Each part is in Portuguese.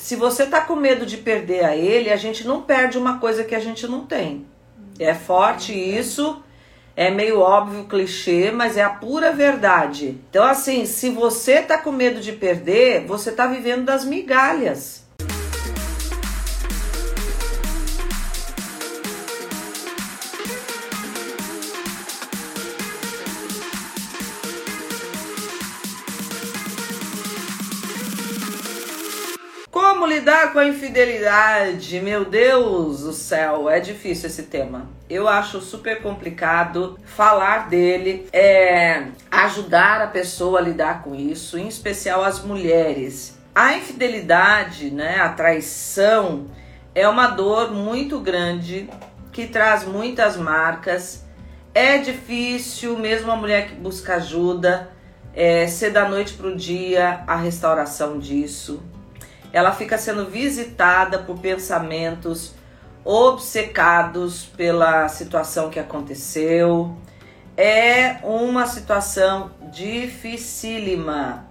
se você tá com medo de perder a ele, a gente não perde uma coisa que a gente não tem. É forte isso, é meio óbvio, clichê, mas é a pura verdade. Então, assim, se você tá com medo de perder, você tá vivendo das migalhas. Com a infidelidade? Meu Deus do céu, é difícil esse tema. Eu acho super complicado falar dele, é, ajudar a pessoa a lidar com isso, em especial as mulheres. A infidelidade, né, a traição, é uma dor muito grande que traz muitas marcas. É difícil, mesmo a mulher que busca ajuda, é, ser da noite para o dia a restauração disso ela fica sendo visitada por pensamentos obcecados pela situação que aconteceu. É uma situação dificílima.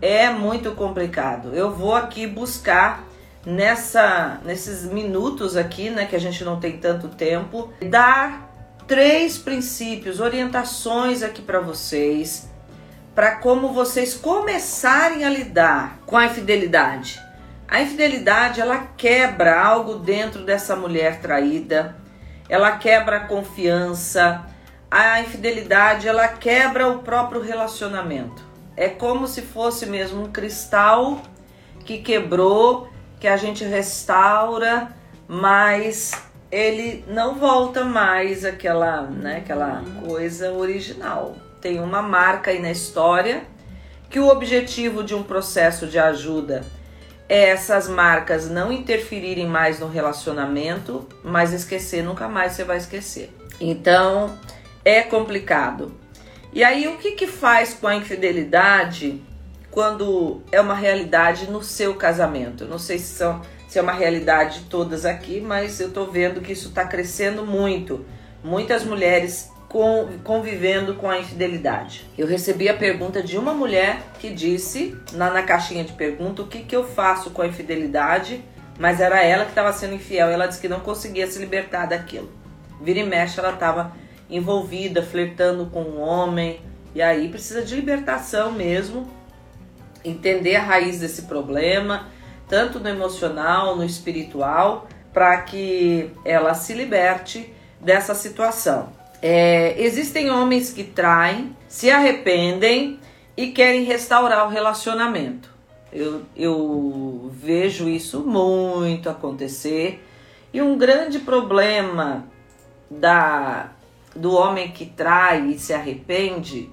É muito complicado. Eu vou aqui buscar nessa nesses minutos aqui, né, que a gente não tem tanto tempo, dar três princípios, orientações aqui para vocês, para como vocês começarem a lidar com a infidelidade. A infidelidade ela quebra algo dentro dessa mulher traída, ela quebra a confiança. A infidelidade ela quebra o próprio relacionamento. É como se fosse mesmo um cristal que quebrou, que a gente restaura, mas ele não volta mais aquela, né, aquela coisa original. Tem uma marca aí na história que o objetivo de um processo de ajuda essas marcas não interferirem mais no relacionamento, mas esquecer nunca mais você vai esquecer. Então é complicado. E aí o que que faz com a infidelidade quando é uma realidade no seu casamento? não sei se são se é uma realidade de todas aqui, mas eu tô vendo que isso está crescendo muito. Muitas mulheres convivendo com a infidelidade. Eu recebi a pergunta de uma mulher que disse na, na caixinha de pergunta o que, que eu faço com a infidelidade, mas era ela que estava sendo infiel. Ela disse que não conseguia se libertar daquilo. Vira e mexe, ela estava envolvida, flertando com um homem, e aí precisa de libertação mesmo, entender a raiz desse problema, tanto no emocional, no espiritual, para que ela se liberte dessa situação. É, existem homens que traem, se arrependem e querem restaurar o relacionamento. Eu, eu vejo isso muito acontecer. E um grande problema da, do homem que trai e se arrepende,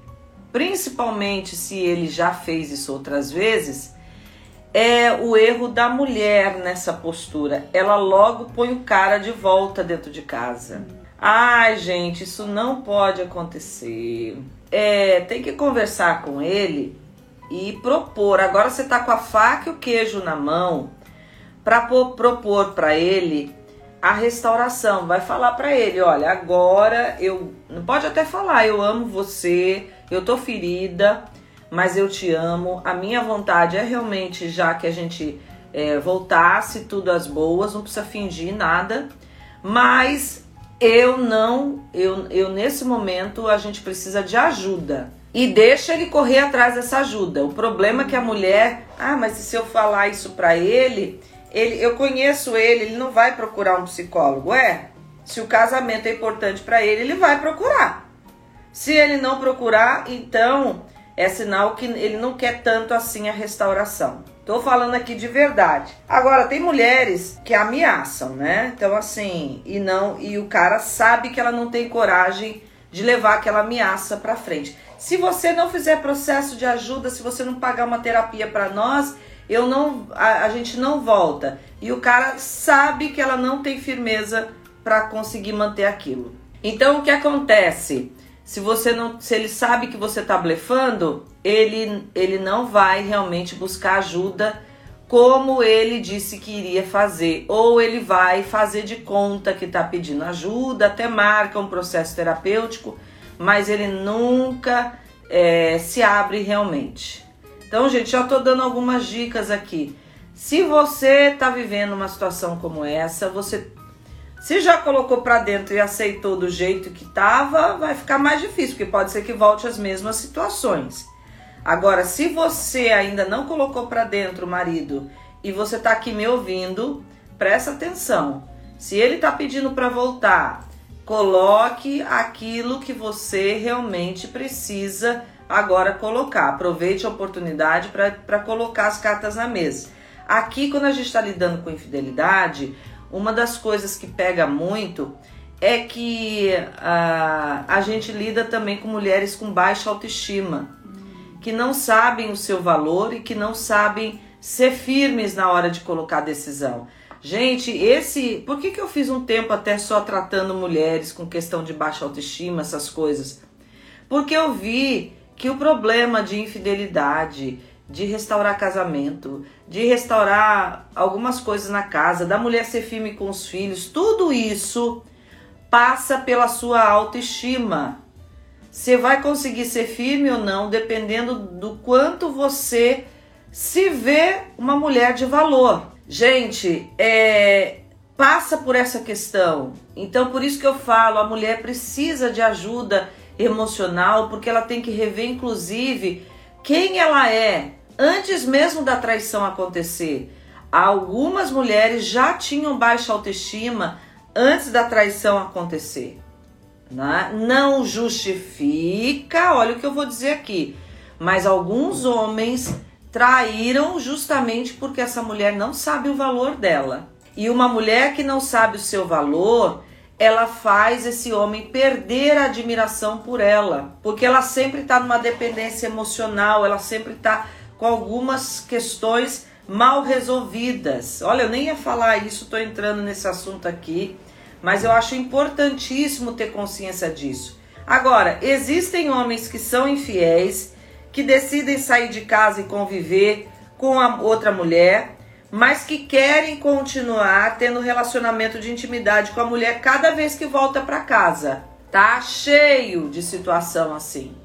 principalmente se ele já fez isso outras vezes, é o erro da mulher nessa postura. Ela logo põe o cara de volta dentro de casa. Ai, gente, isso não pode acontecer. É, tem que conversar com ele e propor. Agora você tá com a faca e o queijo na mão para propor para ele a restauração. Vai falar para ele, olha, agora eu não pode até falar, eu amo você, eu tô ferida, mas eu te amo. A minha vontade é realmente já que a gente é, voltasse tudo às boas, não precisa fingir nada, mas eu não, eu, eu nesse momento a gente precisa de ajuda. E deixa ele correr atrás dessa ajuda. O problema é que a mulher, ah, mas se eu falar isso para ele, ele, eu conheço ele, ele não vai procurar um psicólogo. É, se o casamento é importante para ele, ele vai procurar. Se ele não procurar, então é sinal que ele não quer tanto assim a restauração. Tô falando aqui de verdade. Agora tem mulheres que ameaçam, né? Então assim, e não e o cara sabe que ela não tem coragem de levar aquela ameaça para frente. Se você não fizer processo de ajuda, se você não pagar uma terapia para nós, eu não a, a, gente não volta. E o cara sabe que ela não tem firmeza para conseguir manter aquilo. Então o que acontece? Se você não, se ele sabe que você está blefando, ele, ele não vai realmente buscar ajuda como ele disse que iria fazer, ou ele vai fazer de conta que está pedindo ajuda, até marca um processo terapêutico, mas ele nunca é, se abre realmente. Então, gente, já estou dando algumas dicas aqui. Se você está vivendo uma situação como essa, você se já colocou para dentro e aceitou do jeito que estava, vai ficar mais difícil, porque pode ser que volte às mesmas situações. Agora, se você ainda não colocou para dentro o marido e você está aqui me ouvindo, presta atenção. Se ele está pedindo para voltar, coloque aquilo que você realmente precisa agora colocar. Aproveite a oportunidade para colocar as cartas na mesa. Aqui, quando a gente está lidando com infidelidade, uma das coisas que pega muito é que uh, a gente lida também com mulheres com baixa autoestima, que não sabem o seu valor e que não sabem ser firmes na hora de colocar a decisão. Gente, esse. Por que, que eu fiz um tempo até só tratando mulheres com questão de baixa autoestima, essas coisas? Porque eu vi que o problema de infidelidade, de restaurar casamento, de restaurar algumas coisas na casa, da mulher ser firme com os filhos, tudo isso passa pela sua autoestima. Você vai conseguir ser firme ou não, dependendo do quanto você se vê uma mulher de valor. Gente, é, passa por essa questão. Então, por isso que eu falo, a mulher precisa de ajuda emocional, porque ela tem que rever, inclusive, quem ela é, antes mesmo da traição acontecer. Algumas mulheres já tinham baixa autoestima antes da traição acontecer. Né? Não justifica, olha o que eu vou dizer aqui, mas alguns homens traíram justamente porque essa mulher não sabe o valor dela. E uma mulher que não sabe o seu valor, ela faz esse homem perder a admiração por ela, porque ela sempre está numa dependência emocional, ela sempre está com algumas questões mal resolvidas. Olha, eu nem ia falar isso, estou entrando nesse assunto aqui, mas eu acho importantíssimo ter consciência disso. Agora, existem homens que são infiéis, que decidem sair de casa e conviver com a outra mulher, mas que querem continuar tendo relacionamento de intimidade com a mulher cada vez que volta para casa. Tá cheio de situação assim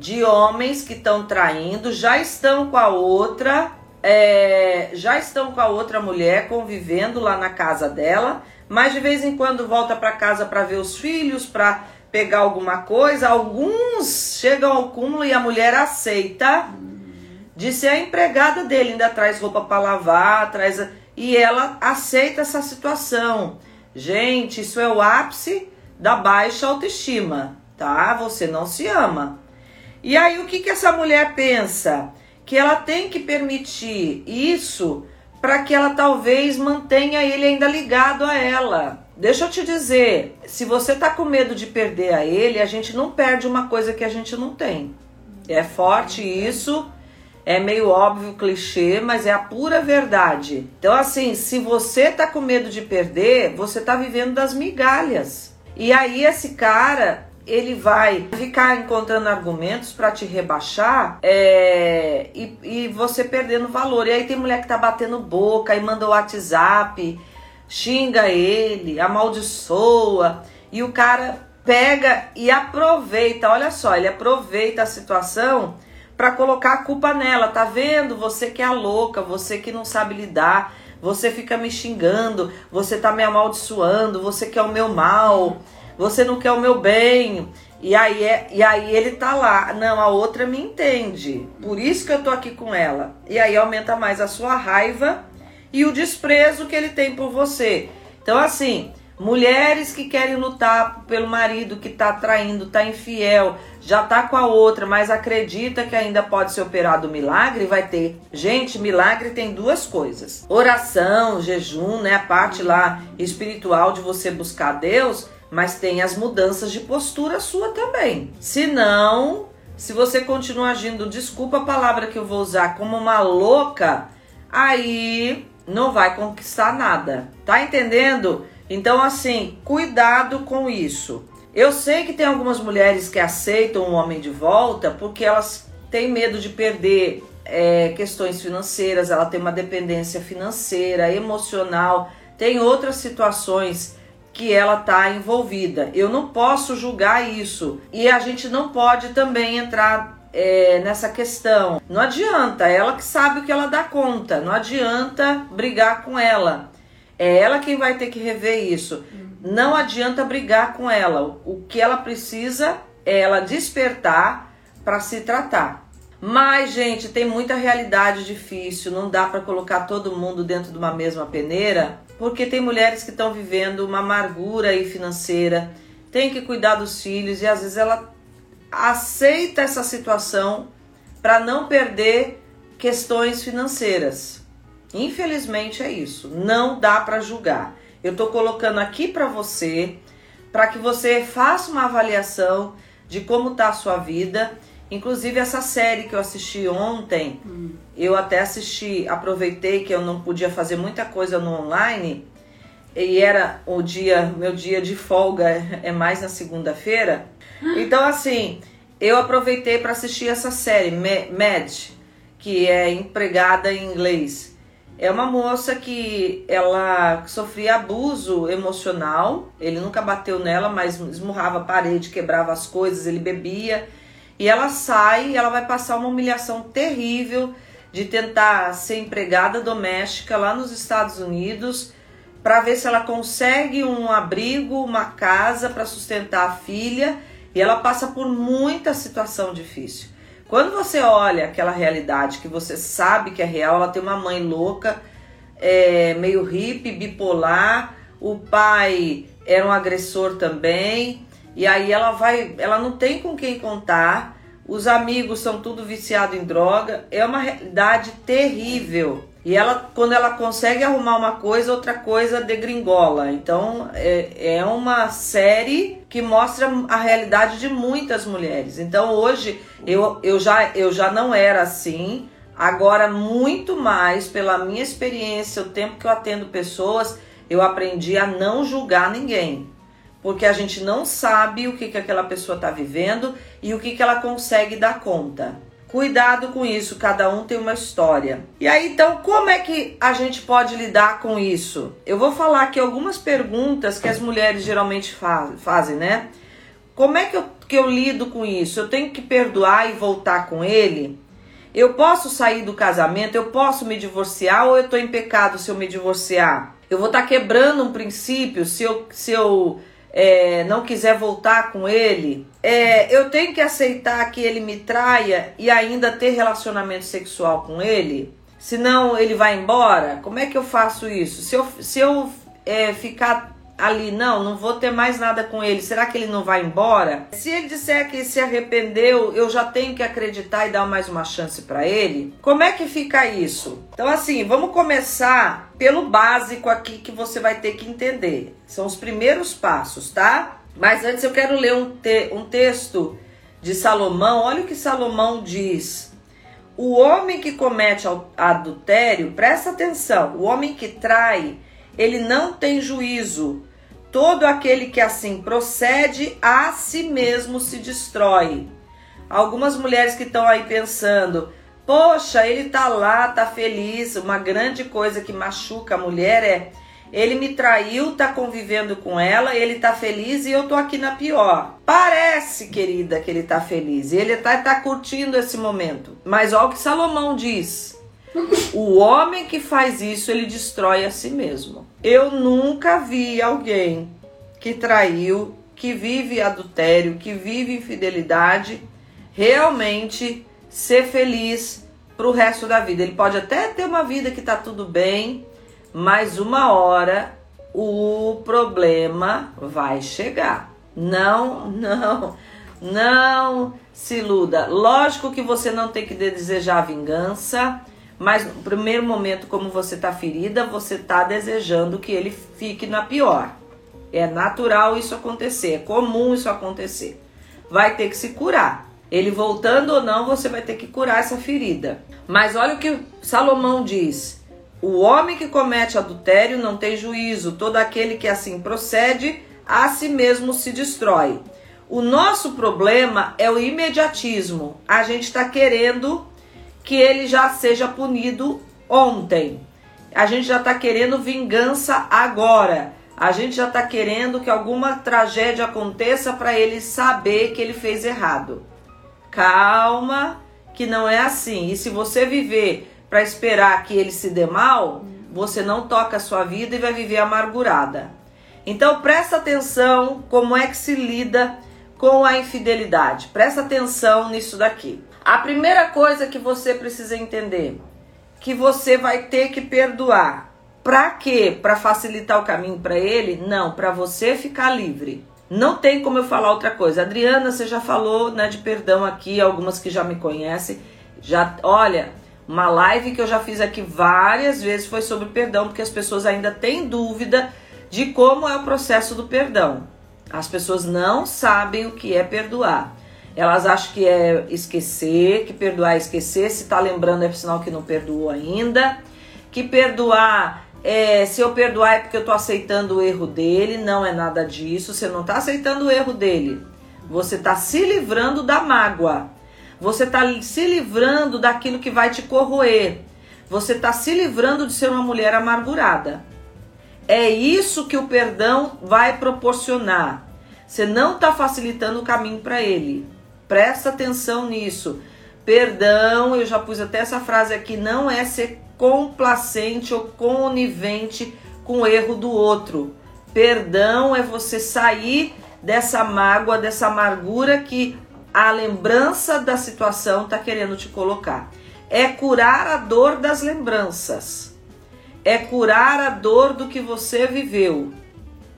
de homens que estão traindo, já estão com a outra, é, já estão com a outra mulher convivendo lá na casa dela, mas de vez em quando volta para casa para ver os filhos, para pegar alguma coisa. Alguns chegam ao cúmulo e a mulher aceita de ser a empregada dele, ainda traz roupa para lavar, traz e ela aceita essa situação. Gente, isso é o ápice da baixa autoestima, tá? Você não se ama. E aí o que, que essa mulher pensa? Que ela tem que permitir isso para que ela talvez mantenha ele ainda ligado a ela. Deixa eu te dizer, se você tá com medo de perder a ele, a gente não perde uma coisa que a gente não tem. É forte isso, é meio óbvio, clichê, mas é a pura verdade. Então, assim, se você tá com medo de perder, você tá vivendo das migalhas. E aí, esse cara, ele vai ficar encontrando argumentos para te rebaixar é, e, e você perdendo valor. E aí tem mulher que tá batendo boca e manda o WhatsApp, xinga ele, amaldiçoa, e o cara pega e aproveita, olha só, ele aproveita a situação para colocar a culpa nela. Tá vendo? Você que é louca, você que não sabe lidar, você fica me xingando, você tá me amaldiçoando, você quer o meu mal você não quer o meu bem. E aí, é, e aí ele tá lá, não, a outra me entende, por isso que eu tô aqui com ela. E aí aumenta mais a sua raiva e o desprezo que ele tem por você. Então, assim, mulheres que querem lutar pelo marido que tá traindo, tá infiel, já tá com a outra, mas acredita que ainda pode ser operado milagre, vai ter. Gente, milagre tem duas coisas: oração, jejum, né? A parte lá espiritual de você buscar Deus mas tem as mudanças de postura sua também. Se não, se você continuar agindo, desculpa a palavra que eu vou usar, como uma louca, aí não vai conquistar nada. Tá entendendo? Então, assim, cuidado com isso. Eu sei que tem algumas mulheres que aceitam o homem de volta porque elas têm medo de perder é, questões financeiras, ela tem uma dependência financeira, emocional, tem outras situações que ela está envolvida. Eu não posso julgar isso. E a gente não pode também entrar é, nessa questão. Não adianta, ela que sabe o que ela dá conta. Não adianta brigar com ela. É ela quem vai ter que rever isso. Não adianta brigar com ela. O que ela precisa é ela despertar para se tratar. Mas, gente, tem muita realidade difícil. Não dá para colocar todo mundo dentro de uma mesma peneira, porque tem mulheres que estão vivendo uma amargura aí financeira, tem que cuidar dos filhos e às vezes ela aceita essa situação para não perder questões financeiras. Infelizmente é isso. Não dá para julgar. Eu estou colocando aqui para você, para que você faça uma avaliação de como está a sua vida. Inclusive essa série que eu assisti ontem, hum. Eu até assisti, aproveitei que eu não podia fazer muita coisa no online e era o dia, meu dia de folga é mais na segunda-feira. Então, assim, eu aproveitei para assistir essa série, Mad, que é empregada em inglês. É uma moça que ela sofria abuso emocional. Ele nunca bateu nela, mas esmurrava a parede, quebrava as coisas, ele bebia. E ela sai e ela vai passar uma humilhação terrível de tentar ser empregada doméstica lá nos Estados Unidos para ver se ela consegue um abrigo, uma casa para sustentar a filha e ela passa por muita situação difícil. Quando você olha aquela realidade que você sabe que é real, ela tem uma mãe louca, é, meio hippie, bipolar, o pai era um agressor também, e aí ela vai, ela não tem com quem contar, os amigos são tudo viciado em droga, é uma realidade terrível. E ela, quando ela consegue arrumar uma coisa, outra coisa degringola. Então é, é uma série que mostra a realidade de muitas mulheres. Então hoje eu, eu, já, eu já não era assim. Agora, muito mais pela minha experiência, o tempo que eu atendo pessoas, eu aprendi a não julgar ninguém. Porque a gente não sabe o que, que aquela pessoa está vivendo e o que, que ela consegue dar conta. Cuidado com isso, cada um tem uma história. E aí, então, como é que a gente pode lidar com isso? Eu vou falar aqui algumas perguntas que as mulheres geralmente fazem, né? Como é que eu, que eu lido com isso? Eu tenho que perdoar e voltar com ele? Eu posso sair do casamento? Eu posso me divorciar ou eu estou em pecado se eu me divorciar? Eu vou estar tá quebrando um princípio se eu, se eu é, não quiser voltar com ele, é, eu tenho que aceitar que ele me traia e ainda ter relacionamento sexual com ele? Senão ele vai embora? Como é que eu faço isso? Se eu, se eu é, ficar ali, não, não vou ter mais nada com ele, será que ele não vai embora? Se ele disser que se arrependeu, eu já tenho que acreditar e dar mais uma chance para ele? Como é que fica isso? Então, assim, vamos começar pelo básico aqui que você vai ter que entender. São os primeiros passos, tá? Mas antes eu quero ler um, te um texto de Salomão. Olha o que Salomão diz. O homem que comete adultério, presta atenção, o homem que trai, ele não tem juízo, Todo aquele que assim procede, a si mesmo se destrói. Algumas mulheres que estão aí pensando, poxa, ele tá lá, tá feliz. Uma grande coisa que machuca a mulher é ele me traiu, tá convivendo com ela, ele tá feliz e eu tô aqui na pior. Parece, querida, que ele tá feliz. Ele tá, tá curtindo esse momento. Mas olha o que Salomão diz. O homem que faz isso, ele destrói a si mesmo. Eu nunca vi alguém que traiu, que vive adultério, que vive infidelidade, realmente ser feliz para o resto da vida. Ele pode até ter uma vida que tá tudo bem, mas uma hora o problema vai chegar. Não, não, não se iluda. Lógico que você não tem que desejar vingança, mas no primeiro momento, como você está ferida, você está desejando que ele fique na pior. É natural isso acontecer, é comum isso acontecer. Vai ter que se curar. Ele voltando ou não, você vai ter que curar essa ferida. Mas olha o que Salomão diz: o homem que comete adultério não tem juízo, todo aquele que assim procede, a si mesmo se destrói. O nosso problema é o imediatismo. A gente está querendo que ele já seja punido ontem. A gente já está querendo vingança agora. A gente já está querendo que alguma tragédia aconteça para ele saber que ele fez errado. calma, que não é assim. E se você viver para esperar que ele se dê mal, você não toca a sua vida e vai viver amargurada. Então presta atenção como é que se lida com a infidelidade. Presta atenção nisso daqui. A primeira coisa que você precisa entender, que você vai ter que perdoar. Para quê? Para facilitar o caminho para ele? Não, para você ficar livre. Não tem como eu falar outra coisa. Adriana, você já falou, né, de perdão aqui, algumas que já me conhecem. Já, olha, uma live que eu já fiz aqui várias vezes foi sobre perdão, porque as pessoas ainda têm dúvida de como é o processo do perdão. As pessoas não sabem o que é perdoar. Elas acham que é esquecer, que perdoar é esquecer. Se tá lembrando é sinal que não perdoou ainda. Que perdoar é, se eu perdoar é porque eu tô aceitando o erro dele. Não é nada disso. Você não tá aceitando o erro dele. Você tá se livrando da mágoa. Você tá se livrando daquilo que vai te corroer. Você tá se livrando de ser uma mulher amargurada. É isso que o perdão vai proporcionar. Você não está facilitando o caminho para ele. Presta atenção nisso. Perdão, eu já pus até essa frase aqui, não é ser complacente ou conivente com o erro do outro. Perdão é você sair dessa mágoa, dessa amargura que a lembrança da situação está querendo te colocar. É curar a dor das lembranças é curar a dor do que você viveu.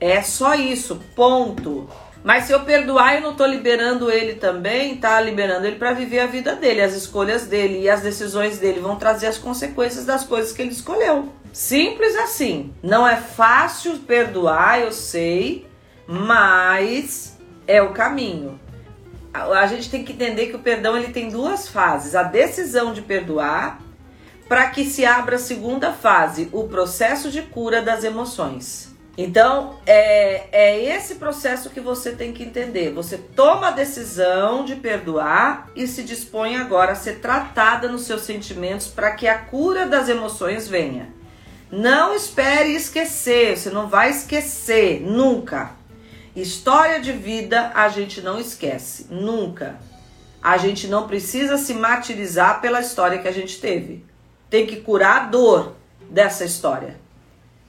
É só isso, ponto. Mas se eu perdoar, eu não tô liberando ele também, tá liberando ele para viver a vida dele, as escolhas dele e as decisões dele vão trazer as consequências das coisas que ele escolheu. Simples assim. Não é fácil perdoar, eu sei, mas é o caminho. A gente tem que entender que o perdão ele tem duas fases: a decisão de perdoar para que se abra a segunda fase, o processo de cura das emoções. Então, é, é esse processo que você tem que entender. Você toma a decisão de perdoar e se dispõe agora a ser tratada nos seus sentimentos para que a cura das emoções venha. Não espere esquecer, você não vai esquecer nunca. História de vida a gente não esquece, nunca. A gente não precisa se martirizar pela história que a gente teve tem que curar a dor dessa história,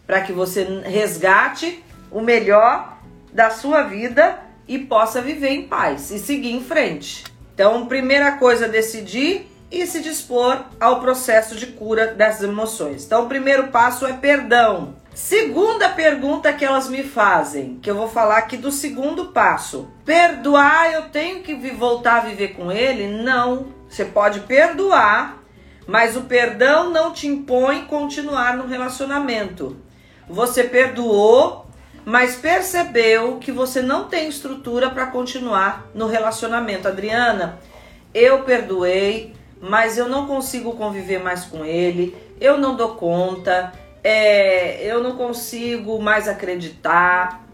para que você resgate o melhor da sua vida e possa viver em paz e seguir em frente. Então, primeira coisa, decidir e se dispor ao processo de cura dessas emoções. Então, o primeiro passo é perdão. Segunda pergunta que elas me fazem, que eu vou falar aqui do segundo passo. Perdoar, eu tenho que voltar a viver com ele? Não. Você pode perdoar mas o perdão não te impõe continuar no relacionamento. Você perdoou, mas percebeu que você não tem estrutura para continuar no relacionamento. Adriana, eu perdoei, mas eu não consigo conviver mais com ele, eu não dou conta, é, eu não consigo mais acreditar,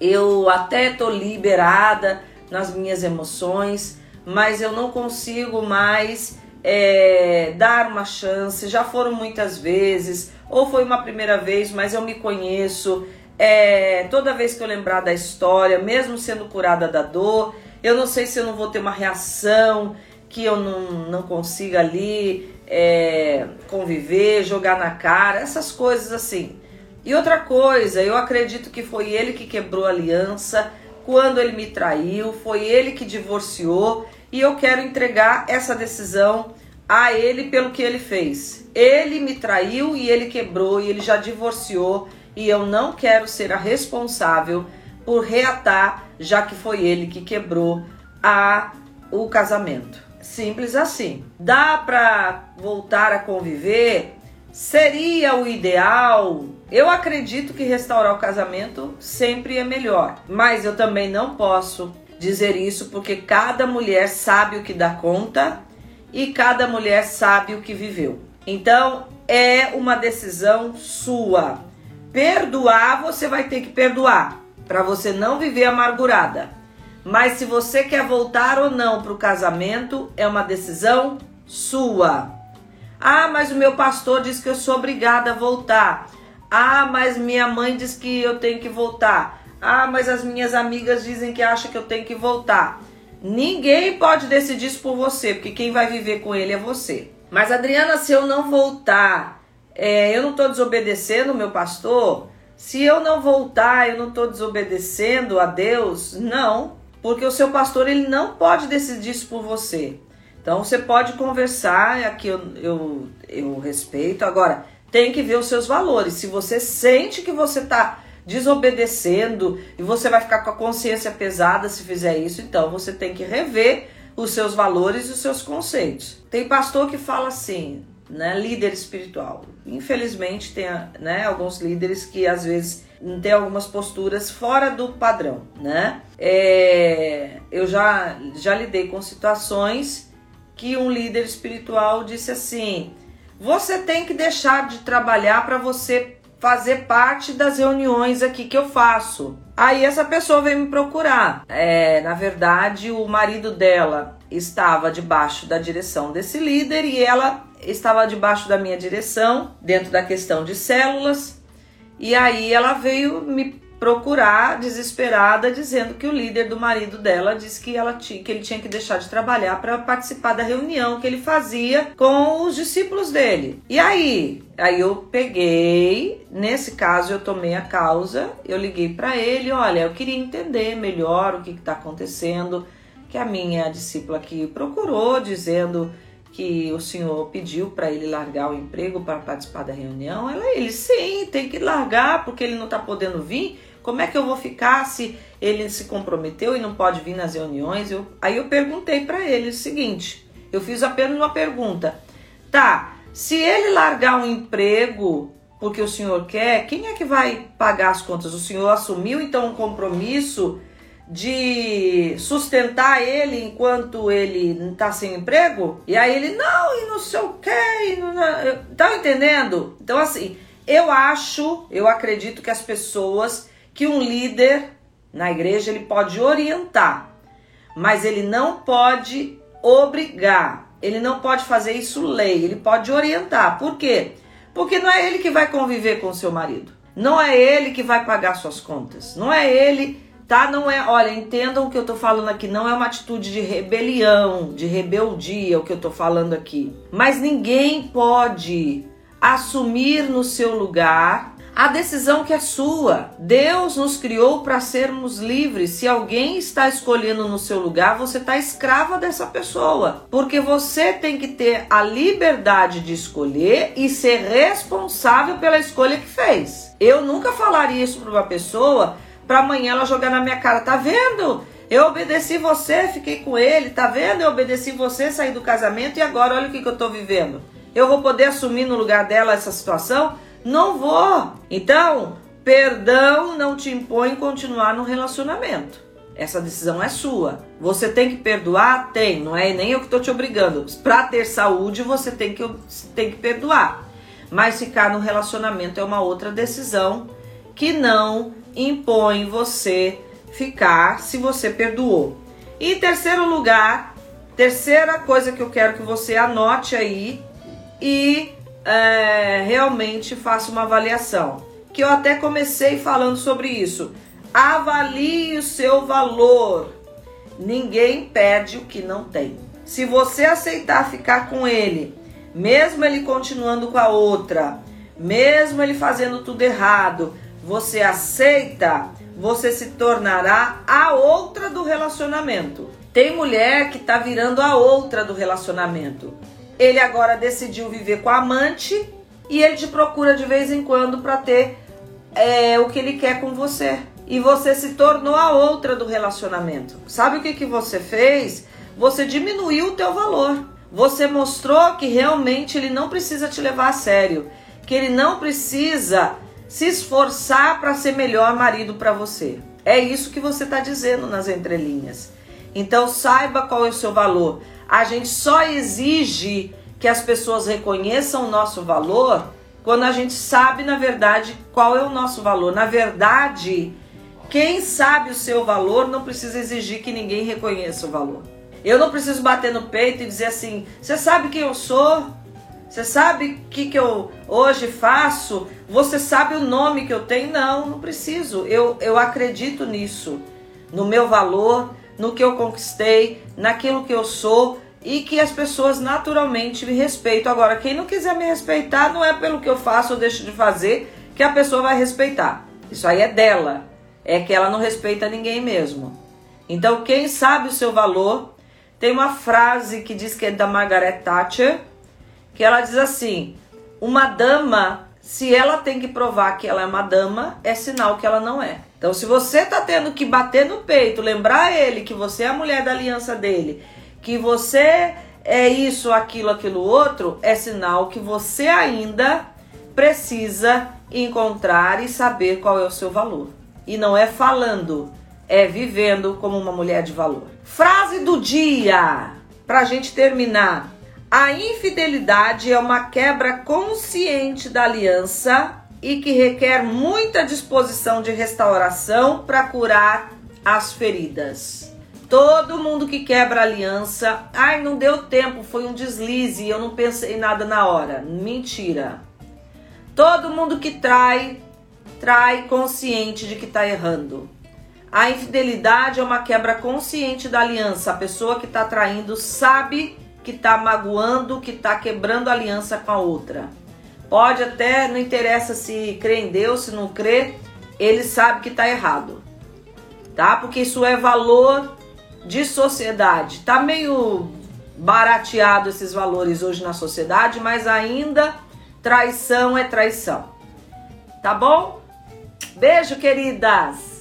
eu até tô liberada nas minhas emoções, mas eu não consigo mais é, dar uma chance. Já foram muitas vezes, ou foi uma primeira vez, mas eu me conheço. É, toda vez que eu lembrar da história, mesmo sendo curada da dor, eu não sei se eu não vou ter uma reação que eu não, não consiga ali é, conviver, jogar na cara, essas coisas assim. E outra coisa, eu acredito que foi ele que quebrou a aliança quando ele me traiu, foi ele que divorciou e eu quero entregar essa decisão a ele pelo que ele fez. Ele me traiu e ele quebrou e ele já divorciou e eu não quero ser a responsável por reatar, já que foi ele que quebrou a o casamento. Simples assim. Dá para voltar a conviver? Seria o ideal? Eu acredito que restaurar o casamento sempre é melhor, mas eu também não posso dizer isso porque cada mulher sabe o que dá conta e cada mulher sabe o que viveu. Então é uma decisão sua. Perdoar, você vai ter que perdoar para você não viver amargurada. Mas se você quer voltar ou não para o casamento, é uma decisão sua. Ah, mas o meu pastor diz que eu sou obrigada a voltar. Ah, mas minha mãe diz que eu tenho que voltar. Ah, mas as minhas amigas dizem que acham que eu tenho que voltar. Ninguém pode decidir isso por você, porque quem vai viver com ele é você. Mas Adriana, se eu não voltar, é, eu não estou desobedecendo meu pastor? Se eu não voltar, eu não estou desobedecendo a Deus? Não, porque o seu pastor ele não pode decidir isso por você. Então você pode conversar, aqui eu, eu, eu respeito. Agora, tem que ver os seus valores. Se você sente que você está desobedecendo e você vai ficar com a consciência pesada se fizer isso, então você tem que rever os seus valores e os seus conceitos. Tem pastor que fala assim, né, líder espiritual. Infelizmente tem, né, alguns líderes que às vezes têm algumas posturas fora do padrão, né? É, eu já já lidei com situações que um líder espiritual disse assim: "Você tem que deixar de trabalhar para você fazer parte das reuniões aqui que eu faço. Aí essa pessoa veio me procurar. É, na verdade, o marido dela estava debaixo da direção desse líder e ela estava debaixo da minha direção, dentro da questão de células. E aí ela veio me procurar desesperada, dizendo que o líder do marido dela disse que, ela que ele tinha que deixar de trabalhar para participar da reunião que ele fazia com os discípulos dele. E aí, aí eu peguei, nesse caso eu tomei a causa, eu liguei para ele, olha, eu queria entender melhor o que está acontecendo, que a minha discípula aqui procurou dizendo que o senhor pediu para ele largar o emprego para participar da reunião. Ela, ele, sim, tem que largar porque ele não está podendo vir. Como é que eu vou ficar se ele se comprometeu e não pode vir nas reuniões? Eu, aí eu perguntei para ele o seguinte: eu fiz apenas uma pergunta. Tá, se ele largar um emprego porque o senhor quer, quem é que vai pagar as contas? O senhor assumiu então um compromisso de sustentar ele enquanto ele está sem emprego? E aí ele, não, e não sei o que, tá entendendo? Então, assim, eu acho, eu acredito que as pessoas que um líder na igreja ele pode orientar, mas ele não pode obrigar. Ele não pode fazer isso lei, ele pode orientar. Por quê? Porque não é ele que vai conviver com seu marido. Não é ele que vai pagar suas contas. Não é ele, tá? Não é, olha, entendam o que eu tô falando aqui, não é uma atitude de rebelião, de rebeldia o que eu tô falando aqui. Mas ninguém pode assumir no seu lugar a decisão que é sua. Deus nos criou para sermos livres. Se alguém está escolhendo no seu lugar, você está escrava dessa pessoa. Porque você tem que ter a liberdade de escolher e ser responsável pela escolha que fez. Eu nunca falaria isso para uma pessoa para amanhã ela jogar na minha cara, tá vendo? Eu obedeci você, fiquei com ele, tá vendo? Eu obedeci você, saí do casamento e agora olha o que, que eu tô vivendo. Eu vou poder assumir no lugar dela essa situação? Não vou. Então, perdão não te impõe continuar no relacionamento. Essa decisão é sua. Você tem que perdoar? Tem, não é nem eu que estou te obrigando. Para ter saúde, você tem que, tem que perdoar. Mas ficar no relacionamento é uma outra decisão que não impõe você ficar se você perdoou. E em terceiro lugar, terceira coisa que eu quero que você anote aí e é, realmente faça uma avaliação. Que eu até comecei falando sobre isso. Avalie o seu valor. Ninguém perde o que não tem. Se você aceitar ficar com ele, mesmo ele continuando com a outra, mesmo ele fazendo tudo errado, você aceita, você se tornará a outra do relacionamento. Tem mulher que tá virando a outra do relacionamento. Ele agora decidiu viver com a amante e ele te procura de vez em quando para ter é, o que ele quer com você. E você se tornou a outra do relacionamento. Sabe o que, que você fez? Você diminuiu o teu valor. Você mostrou que realmente ele não precisa te levar a sério, que ele não precisa se esforçar para ser melhor marido para você. É isso que você está dizendo nas entrelinhas. Então saiba qual é o seu valor. A gente só exige que as pessoas reconheçam o nosso valor quando a gente sabe, na verdade, qual é o nosso valor. Na verdade, quem sabe o seu valor não precisa exigir que ninguém reconheça o valor. Eu não preciso bater no peito e dizer assim: você sabe quem eu sou? Você sabe o que, que eu hoje faço? Você sabe o nome que eu tenho? Não, não preciso. Eu, eu acredito nisso, no meu valor, no que eu conquistei, naquilo que eu sou e que as pessoas naturalmente me respeitam. Agora, quem não quiser me respeitar, não é pelo que eu faço ou deixo de fazer que a pessoa vai respeitar. Isso aí é dela. É que ela não respeita ninguém mesmo. Então, quem sabe o seu valor, tem uma frase que diz que é da Margaret Thatcher, que ela diz assim: uma dama, se ela tem que provar que ela é uma dama, é sinal que ela não é. Então, se você tá tendo que bater no peito, lembrar ele que você é a mulher da aliança dele, que você é isso, aquilo, aquilo outro, é sinal que você ainda precisa encontrar e saber qual é o seu valor. E não é falando, é vivendo como uma mulher de valor. Frase do dia, pra gente terminar. A infidelidade é uma quebra consciente da aliança e que requer muita disposição de restauração para curar as feridas. Todo mundo que quebra aliança, ai, não deu tempo, foi um deslize, eu não pensei nada na hora. Mentira. Todo mundo que trai, trai consciente de que está errando. A infidelidade é uma quebra consciente da aliança. A pessoa que está traindo sabe que está magoando, que está quebrando a aliança com a outra. Pode até, não interessa se crê em Deus, se não crê, ele sabe que está errado. Tá? Porque isso é valor de sociedade. Tá meio barateado esses valores hoje na sociedade, mas ainda traição é traição. Tá bom? Beijo, queridas!